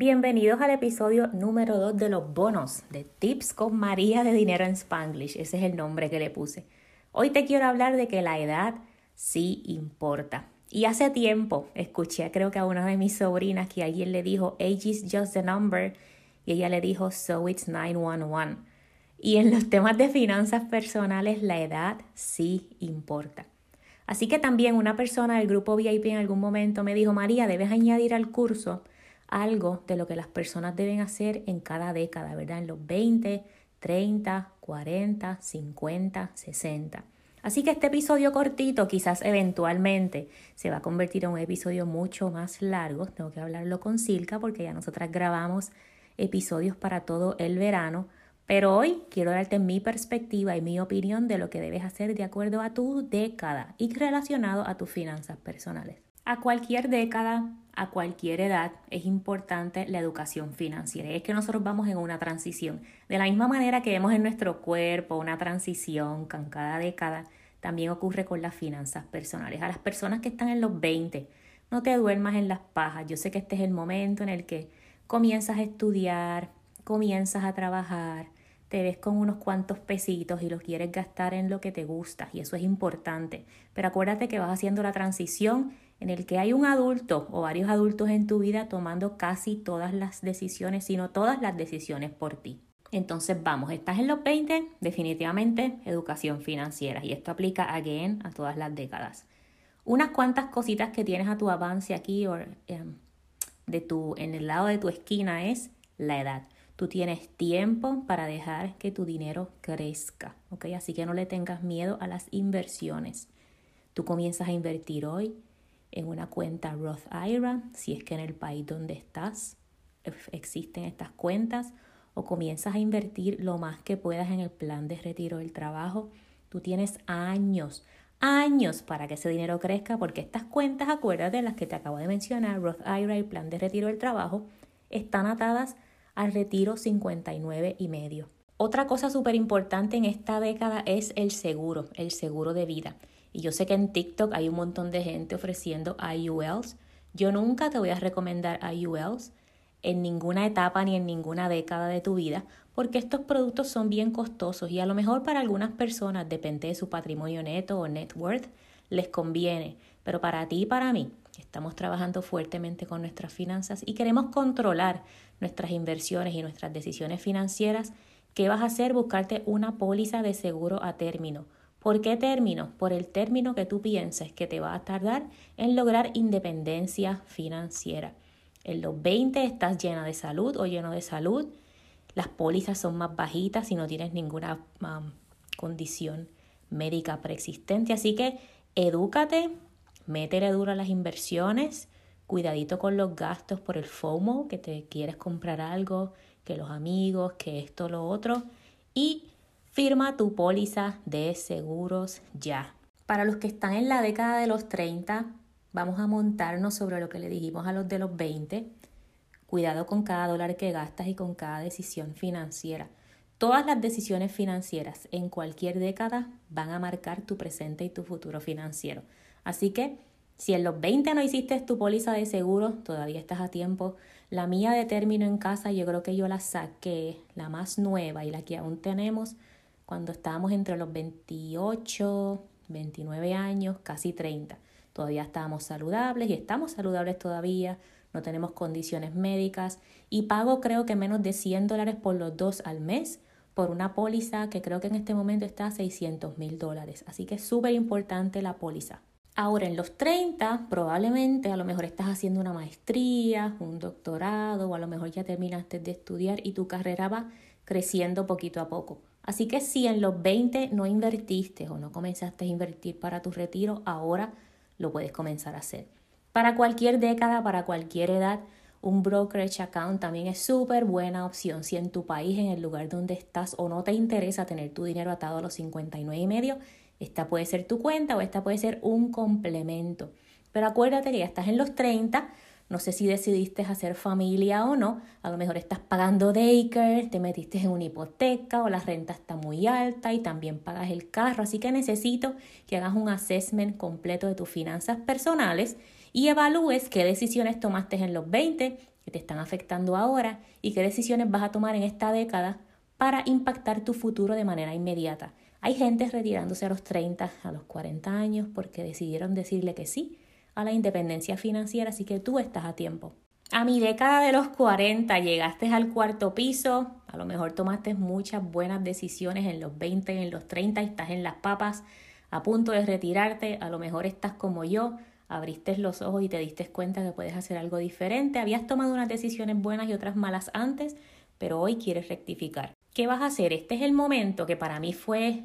Bienvenidos al episodio número 2 de los bonos de Tips con María de Dinero en Spanglish. Ese es el nombre que le puse. Hoy te quiero hablar de que la edad sí importa. Y hace tiempo escuché, creo que a una de mis sobrinas, que alguien le dijo, age is just a number, y ella le dijo, so it's 911. Y en los temas de finanzas personales, la edad sí importa. Así que también una persona del grupo VIP en algún momento me dijo, María, debes añadir al curso algo de lo que las personas deben hacer en cada década, ¿verdad? En los 20, 30, 40, 50, 60. Así que este episodio cortito quizás eventualmente se va a convertir en un episodio mucho más largo. Tengo que hablarlo con Silka porque ya nosotras grabamos episodios para todo el verano. Pero hoy quiero darte mi perspectiva y mi opinión de lo que debes hacer de acuerdo a tu década y relacionado a tus finanzas personales. A cualquier década, a cualquier edad, es importante la educación financiera. Y es que nosotros vamos en una transición. De la misma manera que vemos en nuestro cuerpo una transición cada década, también ocurre con las finanzas personales. A las personas que están en los 20, no te duermas en las pajas. Yo sé que este es el momento en el que comienzas a estudiar, comienzas a trabajar, te ves con unos cuantos pesitos y los quieres gastar en lo que te gusta y eso es importante. Pero acuérdate que vas haciendo la transición en el que hay un adulto o varios adultos en tu vida tomando casi todas las decisiones, sino todas las decisiones por ti. Entonces vamos, estás en los 20, definitivamente educación financiera y esto aplica again a todas las décadas. Unas cuantas cositas que tienes a tu avance aquí em, de tu, en el lado de tu esquina es la edad. Tú tienes tiempo para dejar que tu dinero crezca, ¿ok? Así que no le tengas miedo a las inversiones. Tú comienzas a invertir hoy, en una cuenta Roth IRA, si es que en el país donde estás existen estas cuentas, o comienzas a invertir lo más que puedas en el plan de retiro del trabajo. Tú tienes años, años para que ese dinero crezca, porque estas cuentas, acuérdate, las que te acabo de mencionar, Roth IRA y plan de retiro del trabajo, están atadas al retiro 59 y medio. Otra cosa súper importante en esta década es el seguro, el seguro de vida. Y yo sé que en TikTok hay un montón de gente ofreciendo IULs. Yo nunca te voy a recomendar IULs en ninguna etapa ni en ninguna década de tu vida, porque estos productos son bien costosos y a lo mejor para algunas personas, depende de su patrimonio neto o net worth, les conviene, pero para ti y para mí, estamos trabajando fuertemente con nuestras finanzas y queremos controlar nuestras inversiones y nuestras decisiones financieras, ¿qué vas a hacer? Buscarte una póliza de seguro a término ¿Por qué término? Por el término que tú pienses que te va a tardar en lograr independencia financiera. En los 20 estás llena de salud o lleno de salud. Las pólizas son más bajitas si no tienes ninguna condición médica preexistente. Así que edúcate, métele duro a las inversiones, cuidadito con los gastos por el FOMO, que te quieres comprar algo, que los amigos, que esto, lo otro. Y Firma tu póliza de seguros ya. Para los que están en la década de los 30, vamos a montarnos sobre lo que le dijimos a los de los 20. Cuidado con cada dólar que gastas y con cada decisión financiera. Todas las decisiones financieras en cualquier década van a marcar tu presente y tu futuro financiero. Así que si en los 20 no hiciste tu póliza de seguro, todavía estás a tiempo. La mía de término en casa, yo creo que yo la saqué, la más nueva y la que aún tenemos, cuando estábamos entre los 28, 29 años, casi 30. Todavía estábamos saludables y estamos saludables todavía, no tenemos condiciones médicas y pago creo que menos de 100 dólares por los dos al mes por una póliza que creo que en este momento está a 600 mil dólares. Así que es súper importante la póliza. Ahora en los 30 probablemente a lo mejor estás haciendo una maestría, un doctorado o a lo mejor ya terminaste de estudiar y tu carrera va creciendo poquito a poco. Así que si en los 20 no invertiste o no comenzaste a invertir para tu retiro, ahora lo puedes comenzar a hacer. Para cualquier década, para cualquier edad, un brokerage account también es súper buena opción. Si en tu país, en el lugar donde estás o no te interesa tener tu dinero atado a los 59 y medio, esta puede ser tu cuenta o esta puede ser un complemento. Pero acuérdate que ya estás en los 30, no sé si decidiste hacer familia o no. A lo mejor estás pagando daycare, te metiste en una hipoteca o la renta está muy alta y también pagas el carro. Así que necesito que hagas un assessment completo de tus finanzas personales y evalúes qué decisiones tomaste en los 20 que te están afectando ahora y qué decisiones vas a tomar en esta década para impactar tu futuro de manera inmediata. Hay gente retirándose a los 30, a los 40 años porque decidieron decirle que sí a la independencia financiera, así que tú estás a tiempo. A mi década de los 40 llegaste al cuarto piso, a lo mejor tomaste muchas buenas decisiones en los 20, en los 30 y estás en las papas a punto de retirarte, a lo mejor estás como yo, abriste los ojos y te diste cuenta que puedes hacer algo diferente, habías tomado unas decisiones buenas y otras malas antes, pero hoy quieres rectificar. ¿Qué vas a hacer? Este es el momento que para mí fue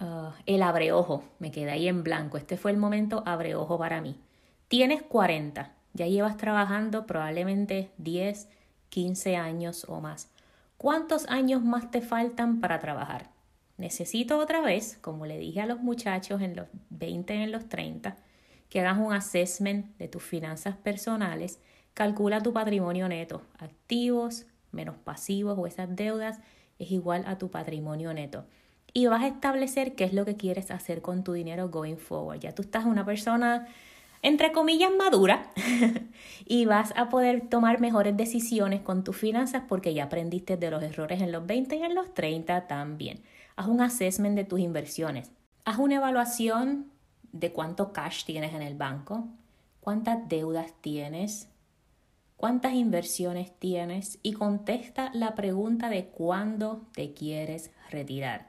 uh, el abreojo, me quedé ahí en blanco, este fue el momento abreojo para mí. Tienes 40, ya llevas trabajando probablemente 10, 15 años o más. ¿Cuántos años más te faltan para trabajar? Necesito otra vez, como le dije a los muchachos en los 20, en los 30, que hagas un assessment de tus finanzas personales, calcula tu patrimonio neto, activos menos pasivos o esas deudas es igual a tu patrimonio neto. Y vas a establecer qué es lo que quieres hacer con tu dinero going forward. Ya tú estás una persona entre comillas, madura y vas a poder tomar mejores decisiones con tus finanzas porque ya aprendiste de los errores en los 20 y en los 30 también. Haz un assessment de tus inversiones. Haz una evaluación de cuánto cash tienes en el banco, cuántas deudas tienes, cuántas inversiones tienes y contesta la pregunta de cuándo te quieres retirar.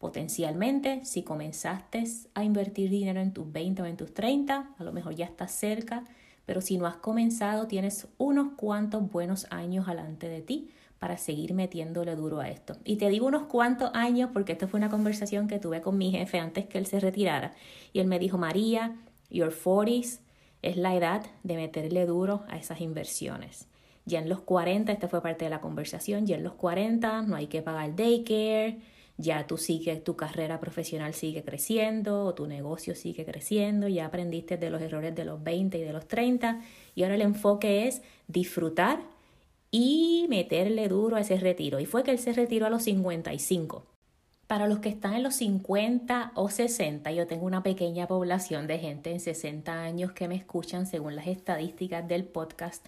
Potencialmente, si comenzaste a invertir dinero en tus 20 o en tus 30, a lo mejor ya estás cerca, pero si no has comenzado, tienes unos cuantos buenos años delante de ti para seguir metiéndole duro a esto. Y te digo unos cuantos años porque esto fue una conversación que tuve con mi jefe antes que él se retirara. Y él me dijo, María, your 40s es la edad de meterle duro a esas inversiones. Ya en los 40, esta fue parte de la conversación, ya en los 40 no hay que pagar daycare, ya tú sigues, tu carrera profesional sigue creciendo o tu negocio sigue creciendo, ya aprendiste de los errores de los 20 y de los 30 y ahora el enfoque es disfrutar y meterle duro a ese retiro. Y fue que él se retiró a los 55. Para los que están en los 50 o 60, yo tengo una pequeña población de gente en 60 años que me escuchan según las estadísticas del podcast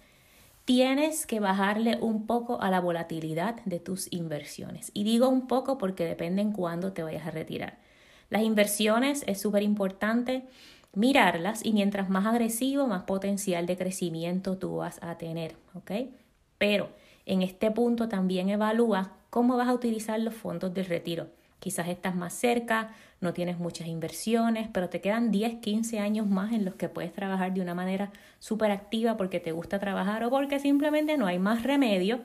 tienes que bajarle un poco a la volatilidad de tus inversiones. Y digo un poco porque depende en cuándo te vayas a retirar. Las inversiones es súper importante mirarlas y mientras más agresivo, más potencial de crecimiento tú vas a tener, ¿ok? Pero en este punto también evalúa cómo vas a utilizar los fondos del retiro. Quizás estás más cerca, no tienes muchas inversiones, pero te quedan 10, 15 años más en los que puedes trabajar de una manera súper activa porque te gusta trabajar o porque simplemente no hay más remedio.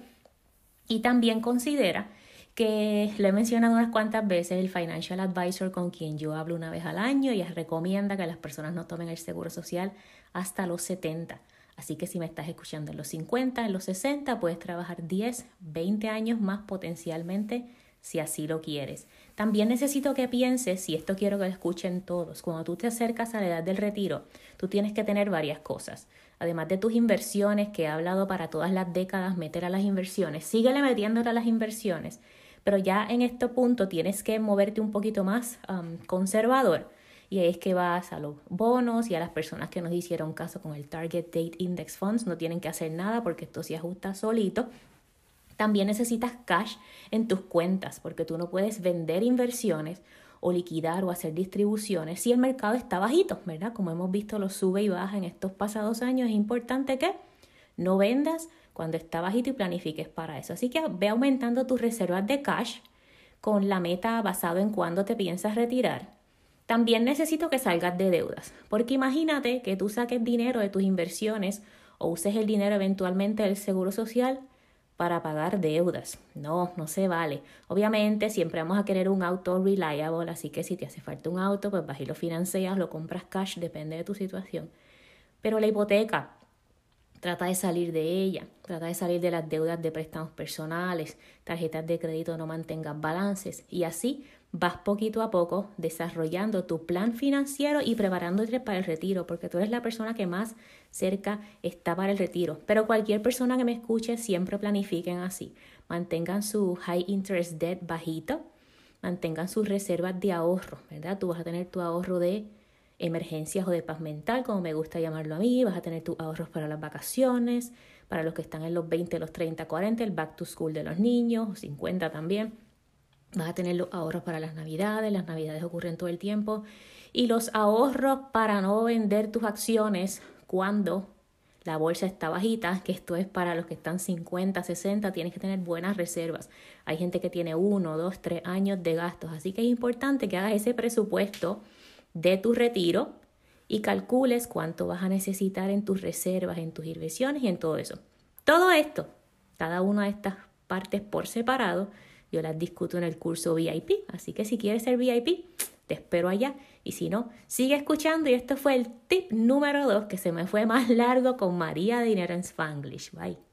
Y también considera que lo he mencionado unas cuantas veces, el financial advisor con quien yo hablo una vez al año y recomienda que las personas no tomen el seguro social hasta los 70. Así que si me estás escuchando en los 50, en los 60, puedes trabajar 10, 20 años más potencialmente si así lo quieres. También necesito que pienses, y esto quiero que lo escuchen todos, cuando tú te acercas a la edad del retiro, tú tienes que tener varias cosas. Además de tus inversiones, que he hablado para todas las décadas, meter a las inversiones, síguele metiéndole a las inversiones, pero ya en este punto tienes que moverte un poquito más um, conservador. Y es que vas a los bonos y a las personas que nos hicieron caso con el Target Date Index Funds, no tienen que hacer nada porque esto se ajusta solito. También necesitas cash en tus cuentas porque tú no puedes vender inversiones o liquidar o hacer distribuciones si el mercado está bajito, ¿verdad? Como hemos visto, lo sube y baja en estos pasados años. Es importante que no vendas cuando está bajito y planifiques para eso. Así que ve aumentando tus reservas de cash con la meta basado en cuándo te piensas retirar. También necesito que salgas de deudas, porque imagínate que tú saques dinero de tus inversiones o uses el dinero eventualmente del seguro social para pagar deudas. No, no se vale. Obviamente siempre vamos a querer un auto reliable, así que si te hace falta un auto, pues vas y lo financias, lo compras cash, depende de tu situación. Pero la hipoteca, trata de salir de ella, trata de salir de las deudas de préstamos personales, tarjetas de crédito no mantengas balances y así vas poquito a poco desarrollando tu plan financiero y preparándote para el retiro, porque tú eres la persona que más cerca está para el retiro. Pero cualquier persona que me escuche siempre planifiquen así. Mantengan su high interest debt bajito, mantengan sus reservas de ahorro, ¿verdad? Tú vas a tener tu ahorro de emergencias o de paz mental, como me gusta llamarlo a mí, vas a tener tus ahorros para las vacaciones, para los que están en los 20, los 30, 40, el back to school de los niños, 50 también. Vas a tener los ahorros para las navidades, las navidades ocurren todo el tiempo. Y los ahorros para no vender tus acciones cuando la bolsa está bajita, que esto es para los que están 50, 60, tienes que tener buenas reservas. Hay gente que tiene uno, dos, tres años de gastos, así que es importante que hagas ese presupuesto de tu retiro y calcules cuánto vas a necesitar en tus reservas, en tus inversiones y en todo eso. Todo esto, cada una de estas partes por separado, yo las discuto en el curso VIP, así que si quieres ser VIP, te espero allá. Y si no, sigue escuchando. Y esto fue el tip número dos que se me fue más largo con María de Dinero en Spanglish. Bye.